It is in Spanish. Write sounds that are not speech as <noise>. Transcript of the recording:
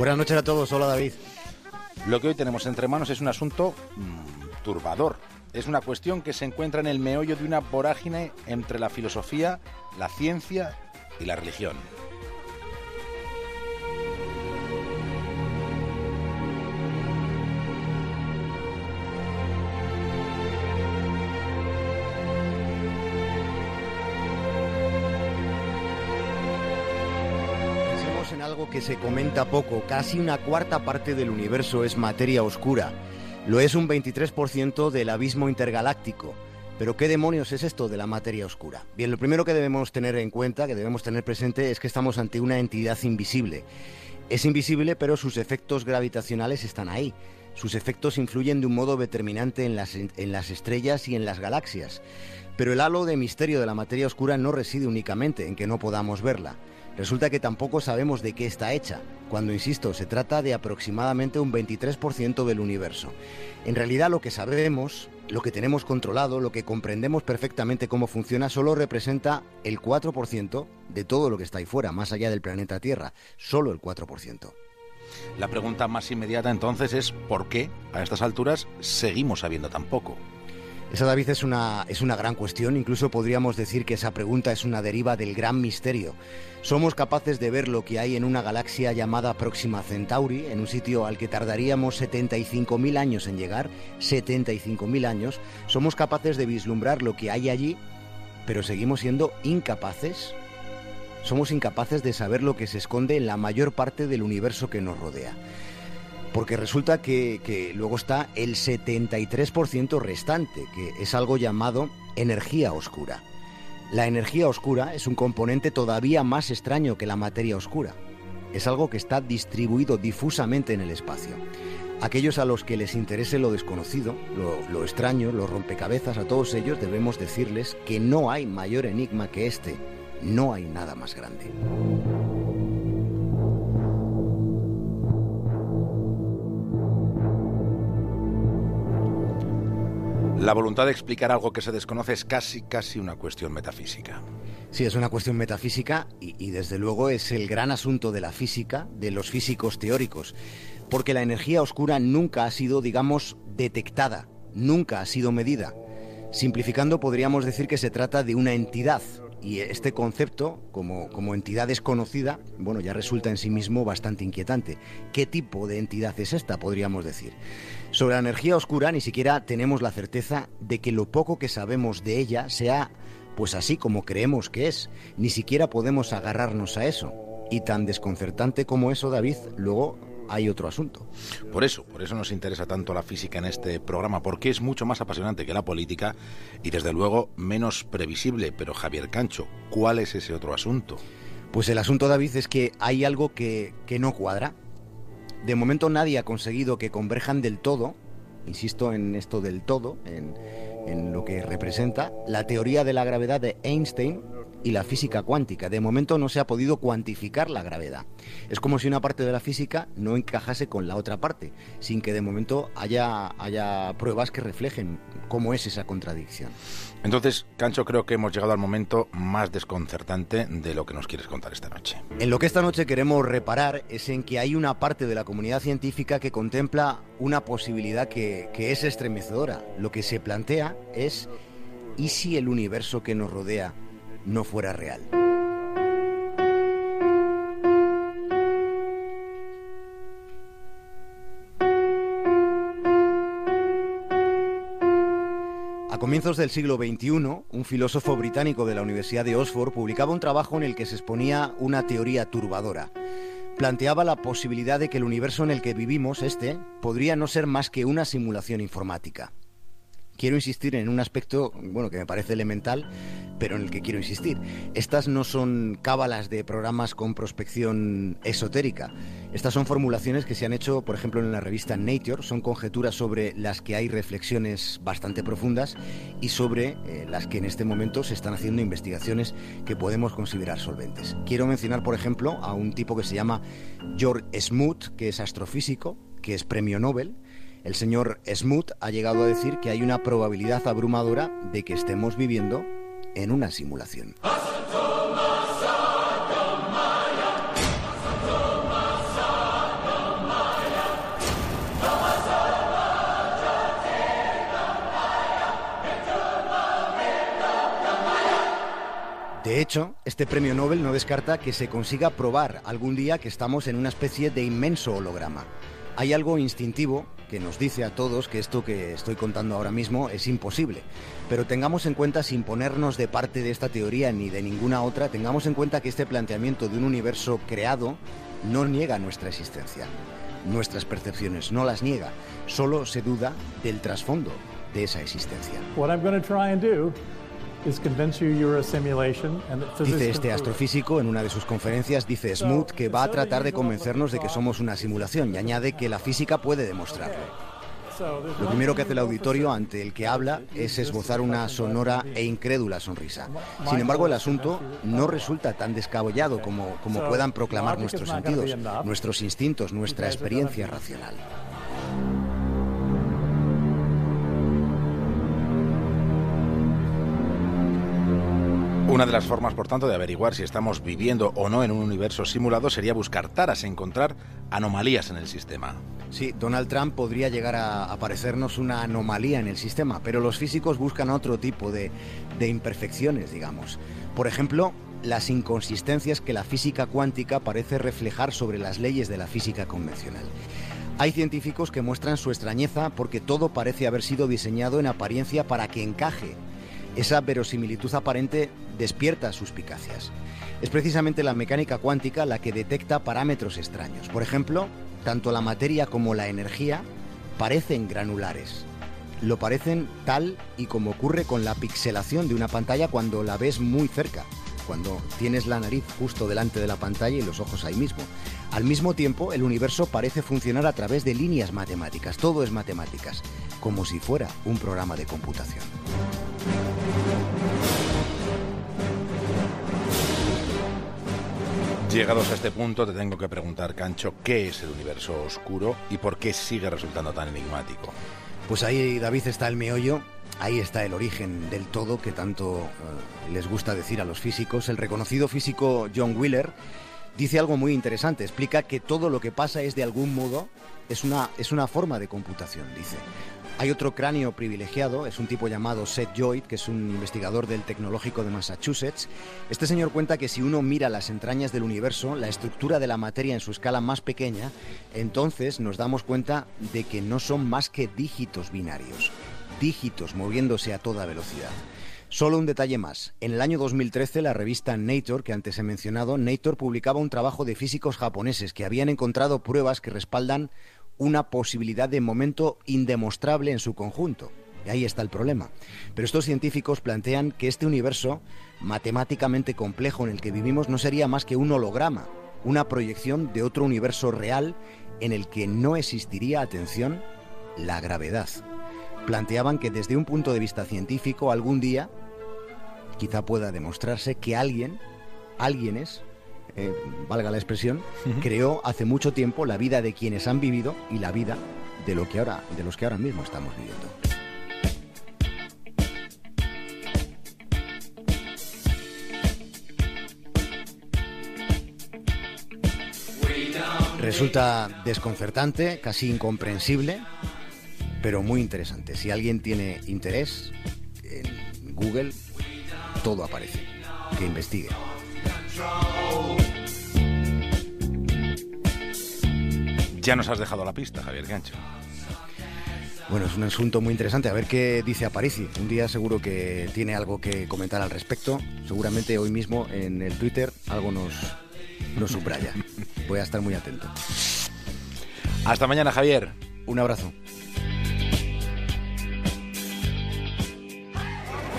Buenas noches a todos, hola David. Lo que hoy tenemos entre manos es un asunto mm, turbador. Es una cuestión que se encuentra en el meollo de una vorágine entre la filosofía, la ciencia y la religión. Que se comenta poco, casi una cuarta parte del universo es materia oscura. Lo es un 23% del abismo intergaláctico. Pero ¿qué demonios es esto de la materia oscura? Bien, lo primero que debemos tener en cuenta, que debemos tener presente, es que estamos ante una entidad invisible. Es invisible, pero sus efectos gravitacionales están ahí. Sus efectos influyen de un modo determinante en las estrellas y en las galaxias. Pero el halo de misterio de la materia oscura no reside únicamente en que no podamos verla. Resulta que tampoco sabemos de qué está hecha, cuando, insisto, se trata de aproximadamente un 23% del universo. En realidad lo que sabemos, lo que tenemos controlado, lo que comprendemos perfectamente cómo funciona, solo representa el 4% de todo lo que está ahí fuera, más allá del planeta Tierra, solo el 4%. La pregunta más inmediata entonces es ¿por qué a estas alturas seguimos sabiendo tan poco? Esa, David, es una, es una gran cuestión. Incluso podríamos decir que esa pregunta es una deriva del gran misterio. Somos capaces de ver lo que hay en una galaxia llamada Próxima Centauri, en un sitio al que tardaríamos 75.000 años en llegar. 75.000 años. Somos capaces de vislumbrar lo que hay allí, pero seguimos siendo incapaces. Somos incapaces de saber lo que se esconde en la mayor parte del universo que nos rodea porque resulta que, luego está el 73% restante, que es algo llamado energía oscura. La energía oscura es un componente todavía más extraño que la materia oscura. Es algo que está distribuido difusamente en el espacio. Aquellos a los que les interese lo desconocido, lo, lo extraño, los rompecabezas, a todos ellos debemos decirles que no hay mayor enigma que este. No hay nada más grande. La voluntad de explicar algo que se desconoce es casi, casi una cuestión metafísica. Sí, es una cuestión metafísica y, y, desde luego es el gran asunto de la física, de los físicos teóricos, porque la energía oscura nunca ha sido, digamos, detectada, nunca ha sido medida. Simplificando, podríamos decir que se trata de una entidad, y este concepto, como, como, entidad desconocida, bueno, ya resulta en sí mismo bastante inquietante. ¿Qué tipo de entidad es esta, podríamos decir? Sobre la energía oscura ni siquiera tenemos la certeza de que lo poco que sabemos de ella sea pues así como creemos que es. Ni siquiera podemos agarrarnos a eso. Y tan desconcertante como eso, David, luego hay otro asunto. Por eso, por eso nos interesa tanto la física en este programa, porque es mucho más apasionante que la política y desde luego menos previsible. Pero Javier Cancho, ¿cuál es ese otro asunto? Pues el asunto, David, es que hay algo que, que no cuadra. De momento nadie ha conseguido que converjan del todo, insisto en esto del todo, en, en lo que representa la teoría de la gravedad de Einstein y la física cuántica. De momento no se ha podido cuantificar la gravedad. Es como si una parte de la física no encajase con la otra parte, sin que de momento haya, haya pruebas que reflejen cómo es esa contradicción. Entonces, Cancho, creo que hemos llegado al momento más desconcertante de lo que nos quieres contar esta noche. En lo que esta noche queremos reparar es en que hay una parte de la comunidad científica que contempla una posibilidad que, que es estremecedora. Lo que se plantea es, ¿y si el universo que nos rodea no fuera real. A comienzos del siglo XXI, un filósofo británico de la Universidad de Oxford publicaba un trabajo en el que se exponía una teoría turbadora. Planteaba la posibilidad de que el universo en el que vivimos, este, podría no ser más que una simulación informática quiero insistir en un aspecto, bueno, que me parece elemental, pero en el que quiero insistir. Estas no son cábalas de programas con prospección esotérica. Estas son formulaciones que se han hecho, por ejemplo, en la revista Nature, son conjeturas sobre las que hay reflexiones bastante profundas y sobre eh, las que en este momento se están haciendo investigaciones que podemos considerar solventes. Quiero mencionar, por ejemplo, a un tipo que se llama George Smoot, que es astrofísico, que es premio Nobel, el señor Smoot ha llegado a decir que hay una probabilidad abrumadora de que estemos viviendo en una simulación. De hecho, este premio Nobel no descarta que se consiga probar algún día que estamos en una especie de inmenso holograma. Hay algo instintivo que nos dice a todos que esto que estoy contando ahora mismo es imposible. Pero tengamos en cuenta, sin ponernos de parte de esta teoría ni de ninguna otra, tengamos en cuenta que este planteamiento de un universo creado no niega nuestra existencia. Nuestras percepciones no las niega, solo se duda del trasfondo de esa existencia. Dice este astrofísico en una de sus conferencias, dice Smoot, que va a tratar de convencernos de que somos una simulación y añade que la física puede demostrarlo. Lo primero que hace el auditorio ante el que habla es esbozar una sonora e incrédula sonrisa. Sin embargo, el asunto no resulta tan descabellado como, como puedan proclamar nuestros sentidos, nuestros instintos, nuestra experiencia racional. Una de las formas, por tanto, de averiguar si estamos viviendo o no en un universo simulado sería buscar taras, encontrar anomalías en el sistema. Sí, Donald Trump podría llegar a aparecernos una anomalía en el sistema, pero los físicos buscan otro tipo de, de imperfecciones, digamos. Por ejemplo, las inconsistencias que la física cuántica parece reflejar sobre las leyes de la física convencional. Hay científicos que muestran su extrañeza porque todo parece haber sido diseñado en apariencia para que encaje esa verosimilitud aparente despierta suspicacias. Es precisamente la mecánica cuántica la que detecta parámetros extraños. Por ejemplo, tanto la materia como la energía parecen granulares. Lo parecen tal y como ocurre con la pixelación de una pantalla cuando la ves muy cerca, cuando tienes la nariz justo delante de la pantalla y los ojos ahí mismo. Al mismo tiempo, el universo parece funcionar a través de líneas matemáticas, todo es matemáticas, como si fuera un programa de computación. Llegados a este punto, te tengo que preguntar, Cancho, ¿qué es el universo oscuro y por qué sigue resultando tan enigmático? Pues ahí, David, está el meollo, ahí está el origen del todo que tanto eh, les gusta decir a los físicos. El reconocido físico John Wheeler dice algo muy interesante, explica que todo lo que pasa es de algún modo, es una, es una forma de computación, dice. Hay otro cráneo privilegiado, es un tipo llamado Seth Joyd, que es un investigador del Tecnológico de Massachusetts. Este señor cuenta que si uno mira las entrañas del universo, la estructura de la materia en su escala más pequeña, entonces nos damos cuenta de que no son más que dígitos binarios, dígitos moviéndose a toda velocidad. Solo un detalle más. En el año 2013, la revista Nature, que antes he mencionado, Nature publicaba un trabajo de físicos japoneses que habían encontrado pruebas que respaldan una posibilidad de momento indemostrable en su conjunto. Y ahí está el problema. Pero estos científicos plantean que este universo matemáticamente complejo en el que vivimos no sería más que un holograma, una proyección de otro universo real en el que no existiría, atención, la gravedad. Planteaban que desde un punto de vista científico algún día quizá pueda demostrarse que alguien, alguienes, eh, valga la expresión, creó hace mucho tiempo la vida de quienes han vivido y la vida de, lo que ahora, de los que ahora mismo estamos viviendo. Resulta desconcertante, casi incomprensible, pero muy interesante. Si alguien tiene interés, en Google todo aparece. Que investigue. Ya nos has dejado la pista, Javier Gancho. Bueno, es un asunto muy interesante. A ver qué dice Aparici. Un día seguro que tiene algo que comentar al respecto. Seguramente hoy mismo en el Twitter algo nos, nos subraya. <laughs> Voy a estar muy atento. Hasta mañana, Javier. Un abrazo.